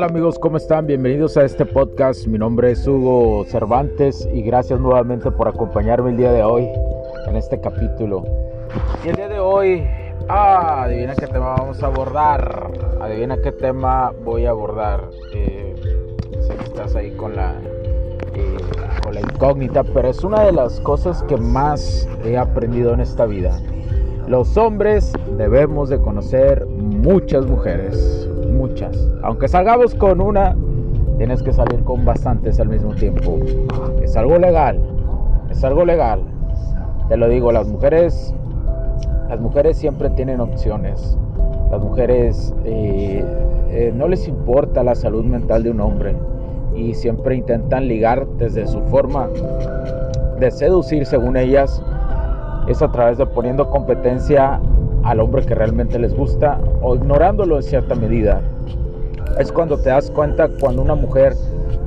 Tal amigos? ¿Cómo están? Bienvenidos a este podcast. Mi nombre es Hugo Cervantes y gracias nuevamente por acompañarme el día de hoy en este capítulo. Y el día de hoy, ah, adivina qué tema vamos a abordar. Adivina qué tema voy a abordar. Eh, sé que estás ahí con la, eh, con la incógnita, pero es una de las cosas que más he aprendido en esta vida. Los hombres debemos de conocer muchas mujeres, muchas. Aunque salgamos con una, tienes que salir con bastantes al mismo tiempo. Es algo legal, es algo legal. Te lo digo, las mujeres, las mujeres siempre tienen opciones. Las mujeres eh, eh, no les importa la salud mental de un hombre y siempre intentan ligar desde su forma de seducir, según ellas, es a través de poniendo competencia al hombre que realmente les gusta o ignorándolo en cierta medida. Es cuando te das cuenta cuando una mujer,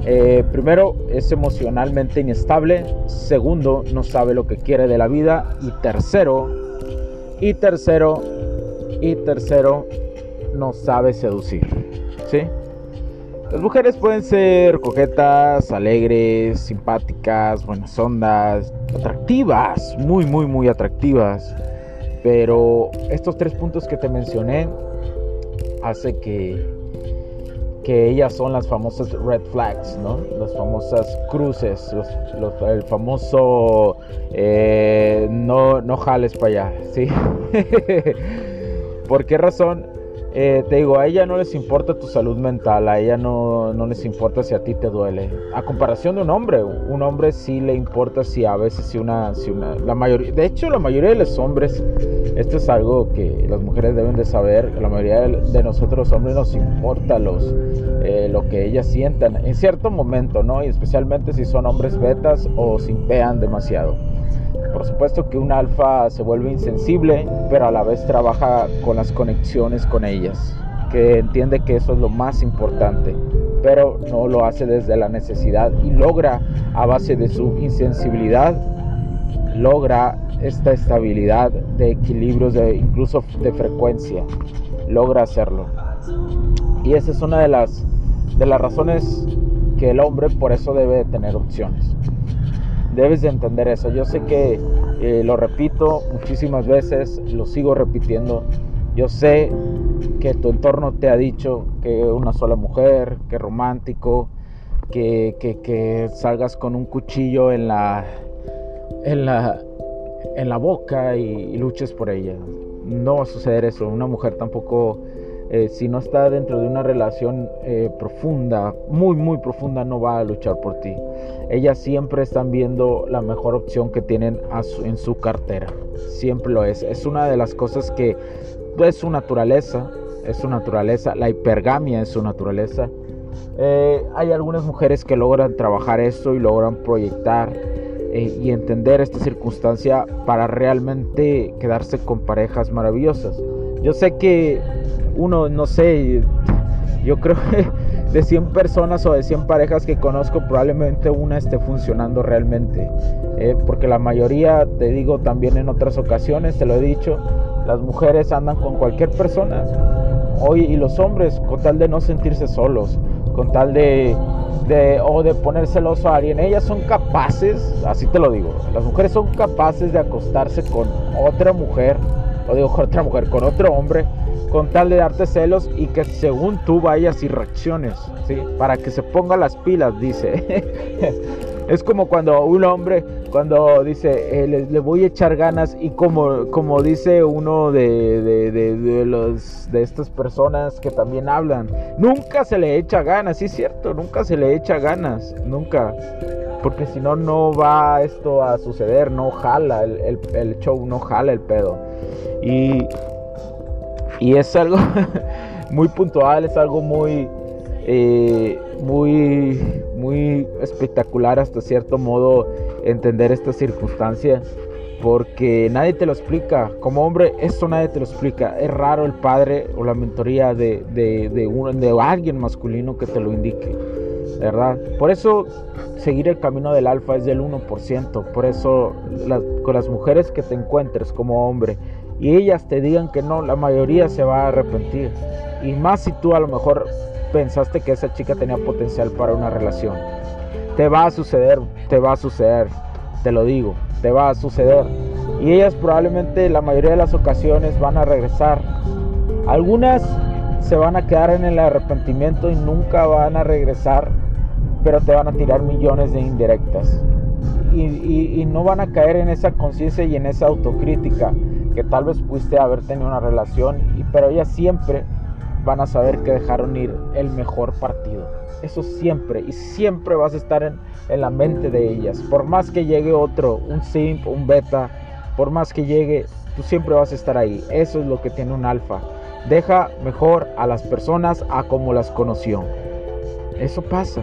eh, primero, es emocionalmente inestable, segundo, no sabe lo que quiere de la vida y tercero, y tercero, y tercero, no sabe seducir. ¿Sí? Las mujeres pueden ser coquetas, alegres, simpáticas, buenas ondas, atractivas, muy, muy, muy atractivas. Pero estos tres puntos que te mencioné hace que, que ellas son las famosas red flags, ¿no? Las famosas cruces, el famoso eh, no, no jales para allá, ¿sí? ¿Por qué razón? Eh, te digo, a ella no les importa tu salud mental, a ella no, no, les importa si a ti te duele. A comparación de un hombre, un hombre sí le importa si a veces si una, si una, la mayoría, de hecho la mayoría de los hombres, esto es algo que las mujeres deben de saber, la mayoría de nosotros los hombres nos importa los, eh, lo que ellas sientan en cierto momento, ¿no? Y especialmente si son hombres betas o se impean demasiado. Por supuesto que un alfa se vuelve insensible, pero a la vez trabaja con las conexiones con ellas, que entiende que eso es lo más importante, pero no lo hace desde la necesidad y logra a base de su insensibilidad, logra esta estabilidad de equilibrios, de, incluso de frecuencia, logra hacerlo. Y esa es una de las, de las razones que el hombre por eso debe tener opciones debes de entender eso. Yo sé que eh, lo repito muchísimas veces, lo sigo repitiendo. Yo sé que tu entorno te ha dicho que una sola mujer, que romántico, que, que, salgas con un cuchillo en la, en la, en la boca y, y luches por ella. No va a suceder eso. Una mujer tampoco eh, si no está dentro de una relación eh, profunda, muy, muy profunda, no va a luchar por ti. Ellas siempre están viendo la mejor opción que tienen en su cartera. Siempre lo es. Es una de las cosas que es su naturaleza. Es su naturaleza. La hipergamia es su naturaleza. Eh, hay algunas mujeres que logran trabajar esto y logran proyectar y entender esta circunstancia para realmente quedarse con parejas maravillosas. Yo sé que uno, no sé, yo creo que de 100 personas o de 100 parejas que conozco, probablemente una esté funcionando realmente. Eh, porque la mayoría, te digo también en otras ocasiones, te lo he dicho, las mujeres andan con cualquier persona. Hoy y los hombres, con tal de no sentirse solos, con tal de, de o de poner celoso a alguien, ellas son capaces, así te lo digo, las mujeres son capaces de acostarse con otra mujer, o digo con otra mujer, con otro hombre, con tal de darte celos y que según tú vayas y reacciones, ¿sí? Para que se ponga las pilas, dice. es como cuando un hombre cuando dice, eh, le, voy a echar ganas y como, como dice uno de, de, los, de estas personas que también hablan, nunca se le echa ganas, sí es cierto, nunca se le echa ganas, nunca. Porque si no, no va esto a suceder, no jala el, el, show, no jala el pedo. Y, y es algo muy puntual, es algo muy, eh, muy, muy espectacular hasta cierto modo entender esta circunstancia porque nadie te lo explica. Como hombre, esto nadie te lo explica. Es raro el padre o la mentoría de, de, de, alguien masculino que te lo indique. ¿Verdad? Por eso seguir el camino del alfa es del 1%. Por eso con las mujeres que te encuentres como hombre y ellas te digan que no, la mayoría se va a arrepentir. Y más si tú a lo mejor pensaste que esa chica tenía potencial para una relación. Te va a suceder, te va a suceder, te lo digo, te va a suceder. Y ellas probablemente la mayoría de las ocasiones van a regresar. Algunas se van a quedar en el arrepentimiento y nunca van a regresar, pero te van a tirar millones de indirectas. Y, no van a caer en esa conciencia y en esa autocrítica que tal vez pudiste haber tenido una relación, pero ellas siempre van a saber que dejaron ir el mejor partido. Eso siempre, y siempre vas a estar en, la mente de ellas. Por más que llegue otro, un simp, un beta, por más que llegue, tú siempre vas a estar ahí. Eso es lo que tiene un alfa. Deja mejor a las personas a como las conoció. Eso pasa.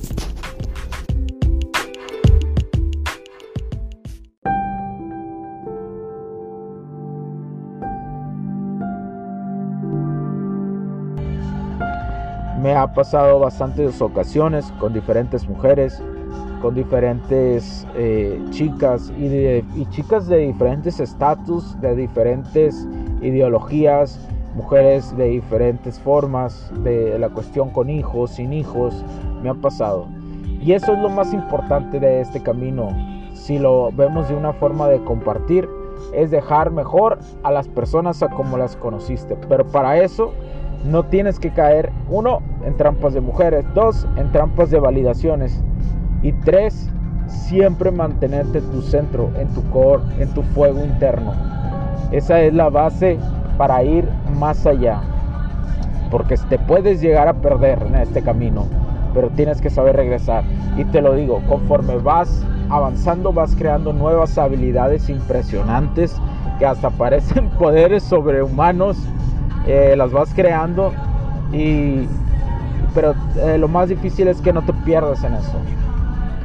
Me ha pasado bastantes ocasiones con diferentes mujeres, con diferentes eh, chicas y, chicas de diferentes estatus, de diferentes ideologías, mujeres de diferentes formas, de la cuestión con hijos, sin hijos, me ha pasado. Y eso es lo más importante de este camino. Si lo vemos de una forma de compartir, es dejar mejor a las personas a como las conociste. Pero para eso no tienes que caer, uno, en trampas de mujeres, dos, en trampas de validaciones y tres, siempre mantenerte tu centro, en tu core, en tu fuego interno. Esa es la base para ir más allá. Porque te puedes llegar a perder en este camino, pero tienes que saber regresar. Y te lo digo, conforme vas avanzando, vas creando nuevas habilidades impresionantes que hasta parecen poderes sobrehumanos eh, las vas creando y pero eh, lo más difícil es que no te pierdas en eso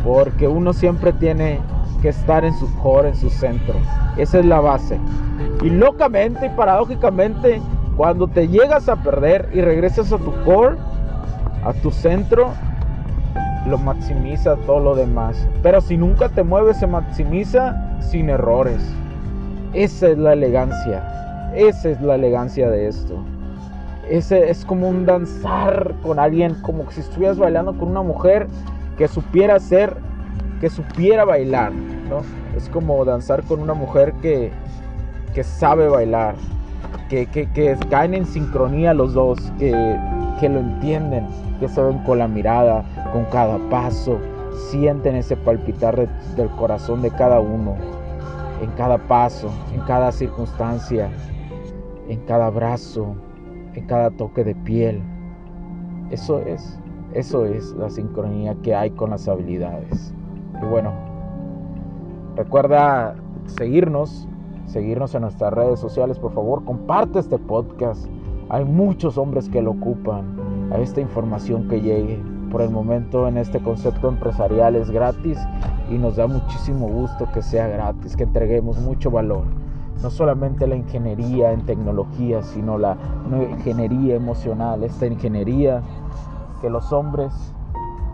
porque uno siempre tiene que estar en su core, en su centro. Esa es la base. Y locamente y paradójicamente cuando te llegas a perder y regresas a tu core a tu centro lo maximiza todo lo demás. Pero si nunca te mueves se maximiza sin errores. Esa es la elegancia esa es la elegancia de esto. Ese es como un danzar con alguien, como si estuvieras bailando con una mujer que supiera ser, que supiera bailar, ¿no? Es como danzar con una mujer que, que sabe bailar, que, que, que, caen en sincronía los dos, que, que lo entienden, que se ven con la mirada, con cada paso, sienten ese palpitar del corazón de cada uno, en cada paso, en cada circunstancia en cada abrazo, en cada toque de piel. Eso es, eso es la sincronía que hay con las habilidades. Y bueno, recuerda seguirnos seguirnos en nuestras redes sociales, por favor, comparte este podcast. Hay muchos hombres que lo ocupan a esta información que llegue. Por el momento en este concepto empresarial es gratis y nos da muchísimo gusto que sea gratis, que entreguemos mucho valor. No solamente la ingeniería en tecnología, sino la ingeniería emocional, esta ingeniería que los hombres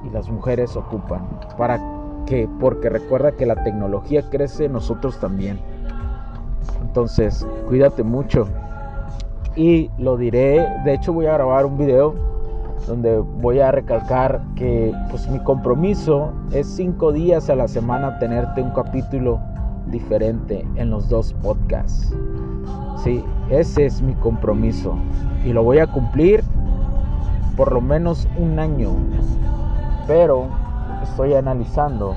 y las mujeres ocupan. ¿Para qué? Porque recuerda que la tecnología crece, nosotros también. Entonces, cuídate mucho. Y lo diré, de hecho voy a grabar un video donde voy a recalcar que pues mi compromiso es cinco días a la semana tenerte un capítulo diferente en los dos podcasts. Sí, ese es mi compromiso y lo voy a cumplir por lo menos un año. Pero estoy analizando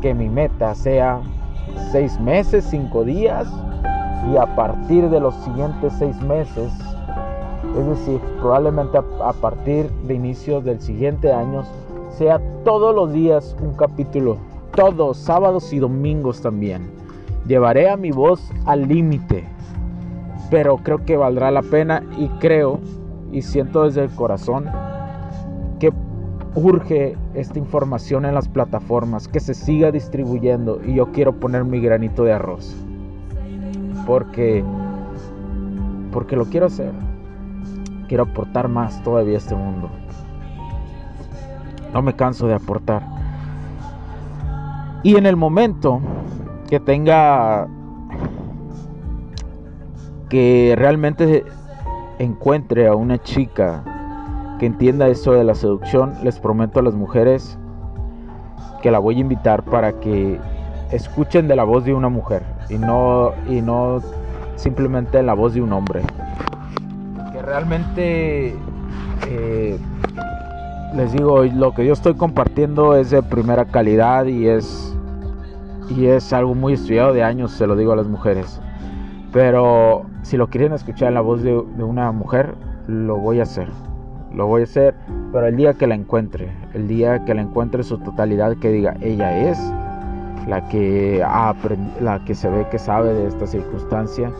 que mi meta sea seis meses, cinco días y a partir de los siguientes seis meses es decir, probablemente a, partir de inicios del siguiente año sea todos los días un capítulo, todos, sábados y domingos también. Llevaré a mi voz al límite, pero creo que valdrá la pena y creo y siento desde el corazón que urge esta información en las plataformas, que se siga distribuyendo y yo quiero poner mi granito de arroz. Porque porque lo quiero hacer quiero aportar más todavía a este mundo. No me canso de aportar. Y en el momento que tenga que realmente encuentre a una chica que entienda eso de la seducción, les prometo a las mujeres que la voy a invitar para que escuchen de la voz de una mujer y no y no simplemente la voz de un hombre. Realmente eh, les digo, lo que yo estoy compartiendo es de primera calidad y es, y es algo muy estudiado de años, se lo digo a las mujeres. Pero si lo quieren escuchar en la voz de, una mujer, lo voy a hacer. Lo voy a hacer, pero el día que la encuentre, el día que la encuentre su totalidad, que diga, ella es la que, la que se ve que sabe de esta circunstancia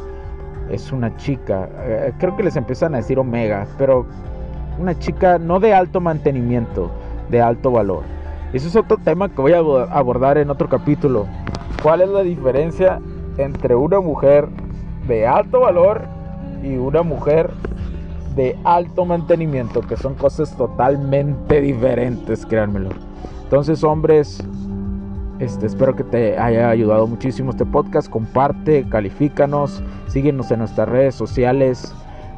es una chica, eh, creo que les empiezan a decir omega, pero una chica no de alto mantenimiento, de alto valor. Eso es otro tema que voy a abordar en otro capítulo. ¿Cuál es la diferencia entre una mujer de alto valor y una mujer de alto mantenimiento? Que son cosas totalmente diferentes, créanmelo. Entonces, hombres, este, espero que te haya ayudado muchísimo este podcast. Comparte, califícanos, síguenos en nuestras redes sociales.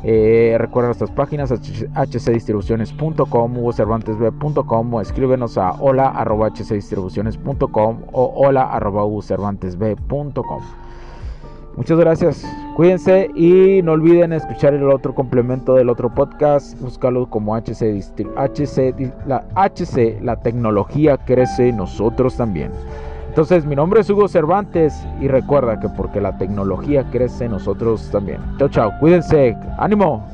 Eh, recuerda nuestras páginas hcdistribuciones.com, hugocervantesb.com o escríbenos a hola.hcdistribuciones.com o hola.hugocervantesb.com. Muchas gracias, cuídense y no olviden escuchar el otro complemento del otro podcast, búscalo como HC, HC, la, HC, la tecnología crece, nosotros también. Entonces, mi nombre es Hugo Cervantes y recuerda que porque la tecnología crece, nosotros también. Chao, chao, cuídense, ánimo.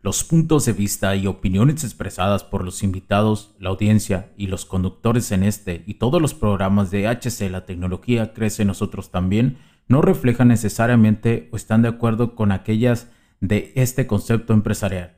Los puntos de vista y opiniones expresadas por los invitados, la audiencia y los conductores en este y todos los programas de HC La tecnología crece nosotros también no reflejan necesariamente o están de acuerdo con aquellas de este concepto empresarial,